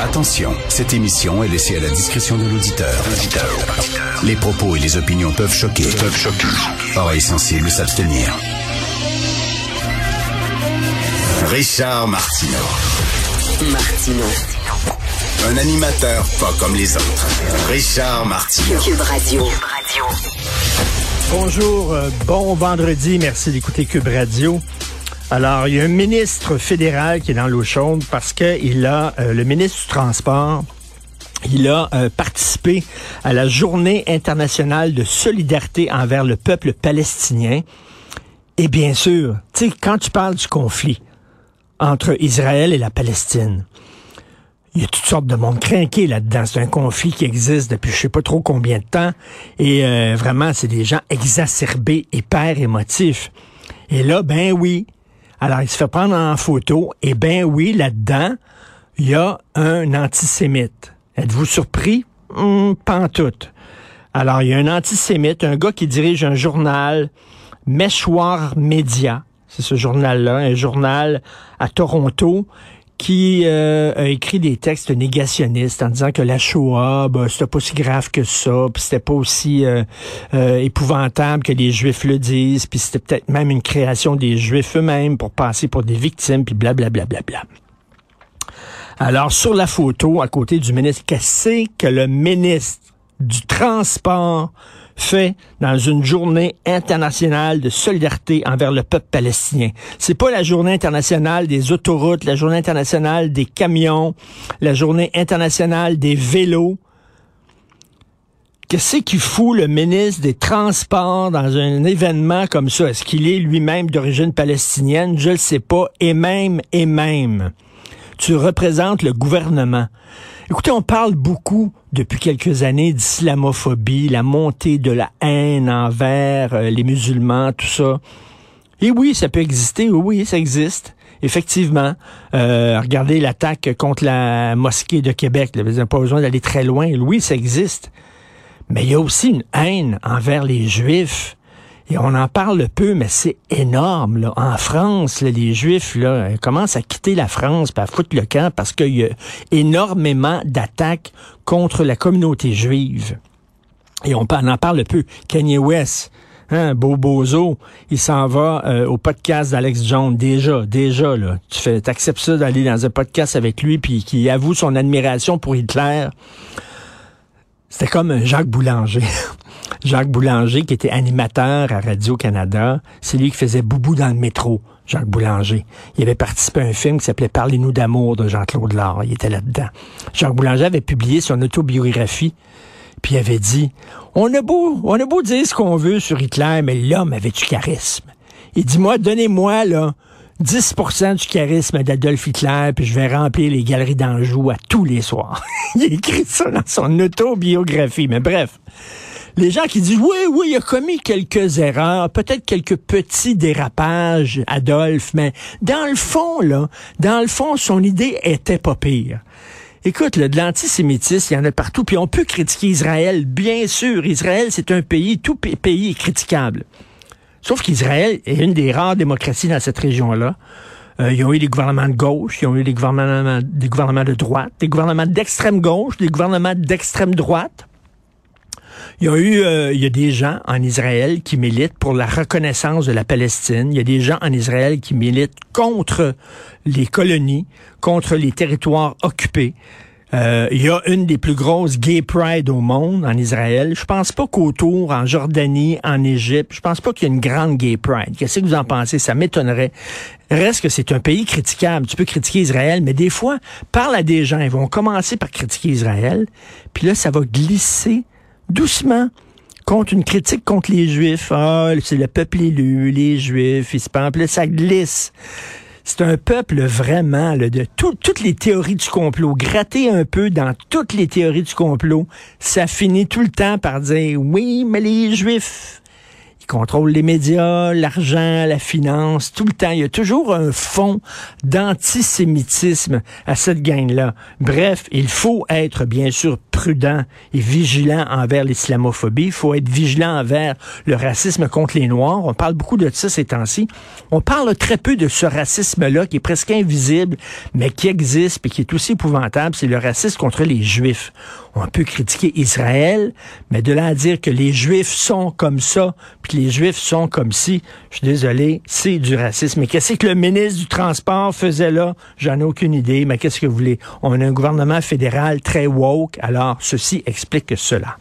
Attention, cette émission est laissée à la discrétion de l'auditeur. Les propos et les opinions peuvent choquer. Peuvent choquer. Oreilles sensibles s'abstenir. Richard Martineau. Martino. Un animateur pas comme les autres. Richard Martineau. Cube Radio. Bonjour, euh, bon vendredi, merci d'écouter Cube Radio. Alors, il y a un ministre fédéral qui est dans l'eau chaude parce que il a, euh, le ministre du Transport, il a euh, participé à la journée internationale de solidarité envers le peuple palestinien. Et bien sûr, tu sais, quand tu parles du conflit entre Israël et la Palestine, il y a toutes sortes de monde craqué là-dedans. C'est un conflit qui existe depuis je sais pas trop combien de temps. Et euh, vraiment, c'est des gens exacerbés, hyper émotifs. Et là, ben oui. Alors, il se fait prendre en photo. Et ben oui, là-dedans, il y a un antisémite. Êtes-vous surpris? Hum, pas en tout. Alors, il y a un antisémite, un gars qui dirige un journal, Meshwar Media. C'est ce journal-là, un journal à Toronto qui euh, a écrit des textes négationnistes en disant que la Shoah, ben, c'était pas si grave que ça, puis c'était pas aussi euh, euh, épouvantable que les Juifs le disent, puis c'était peut-être même une création des Juifs eux-mêmes pour passer pour des victimes, puis blablabla. Bla, bla, bla, Alors, sur la photo, à côté du ministre, qu'est-ce que le ministre du Transport fait dans une journée internationale de solidarité envers le peuple palestinien. C'est pas la journée internationale des autoroutes, la journée internationale des camions, la journée internationale des vélos. Qu'est-ce qu'il fout le ministre des Transports dans un événement comme ça? Est-ce qu'il est lui-même d'origine palestinienne? Je le sais pas. Et même, et même, tu représentes le gouvernement. Écoutez, on parle beaucoup depuis quelques années d'islamophobie, la montée de la haine envers euh, les musulmans, tout ça. Et oui, ça peut exister, oui, ça existe. Effectivement, euh, regardez l'attaque contre la mosquée de Québec. Vous n'avez pas besoin d'aller très loin. Oui, ça existe. Mais il y a aussi une haine envers les Juifs. Et on en parle peu, mais c'est énorme. En France, les Juifs là, commencent à quitter la France, à foutre le camp, parce qu'il y a énormément d'attaques contre la communauté juive. Et on, en parle peu. Kanye West, hein, Bozo, il s'en va euh, au podcast d'Alex Jones. Déjà, déjà, là. Tu fais, acceptes ça d'aller dans un podcast avec lui, puis qui avoue son admiration pour Hitler? C'était comme Jacques Boulanger. Jacques Boulanger, qui était animateur à Radio-Canada, c'est lui qui faisait Boubou dans le métro, Jacques Boulanger. Il avait participé à un film qui s'appelait Parlez-nous d'amour de Jean-Claude Lard. Il était là-dedans. Jacques Boulanger avait publié son autobiographie, puis avait dit, on a beau, on a beau dire ce qu'on veut sur Hitler, mais l'homme avait du charisme. Il dit, moi, donnez-moi, là, 10% du charisme d'Adolf Hitler, puis je vais remplir les galeries d'Anjou à tous les soirs. il a écrit ça dans son autobiographie. Mais bref, les gens qui disent oui, oui, il a commis quelques erreurs, peut-être quelques petits dérapages, Adolphe, mais dans le fond, là, dans le fond, son idée était pas pire. Écoute, là, de l'antisémitisme, il y en a partout, puis on peut critiquer Israël, bien sûr. Israël, c'est un pays, tout pays est critiquable. Sauf qu'Israël est une des rares démocraties dans cette région-là. Euh, ils ont eu des gouvernements de gauche, ils ont eu des gouvernements, des gouvernements de droite, des gouvernements d'extrême gauche, des gouvernements d'extrême droite. Il y a eu, euh, il y a des gens en Israël qui militent pour la reconnaissance de la Palestine. Il y a des gens en Israël qui militent contre les colonies, contre les territoires occupés. Euh, il y a une des plus grosses gay pride au monde en Israël. Je pense pas qu'autour, en Jordanie, en Égypte, je pense pas qu'il y ait une grande gay pride. Qu'est-ce que vous en pensez? Ça m'étonnerait. Reste que c'est un pays critiquable. Tu peux critiquer Israël, mais des fois, parle à des gens. Ils vont commencer par critiquer Israël, puis là, ça va glisser doucement contre une critique contre les Juifs. Ah, c'est le peuple élu, les Juifs, ils se là, ça glisse. C'est un peuple vraiment là, de toutes les théories du complot. Gratter un peu dans toutes les théories du complot, ça finit tout le temps par dire oui, mais les Juifs, contrôle les médias, l'argent, la finance, tout le temps. Il y a toujours un fond d'antisémitisme à cette gang-là. Bref, il faut être bien sûr prudent et vigilant envers l'islamophobie. Il faut être vigilant envers le racisme contre les Noirs. On parle beaucoup de ça ces temps-ci. On parle très peu de ce racisme-là qui est presque invisible, mais qui existe et qui est aussi épouvantable. C'est le racisme contre les Juifs. On peut critiquer Israël, mais de là à dire que les Juifs sont comme ça, puis les Juifs sont comme si, je suis désolé, c'est du racisme. Mais qu'est-ce que le ministre du Transport faisait là? J'en ai aucune idée, mais qu'est-ce que vous voulez? On a un gouvernement fédéral très woke, alors ceci explique cela.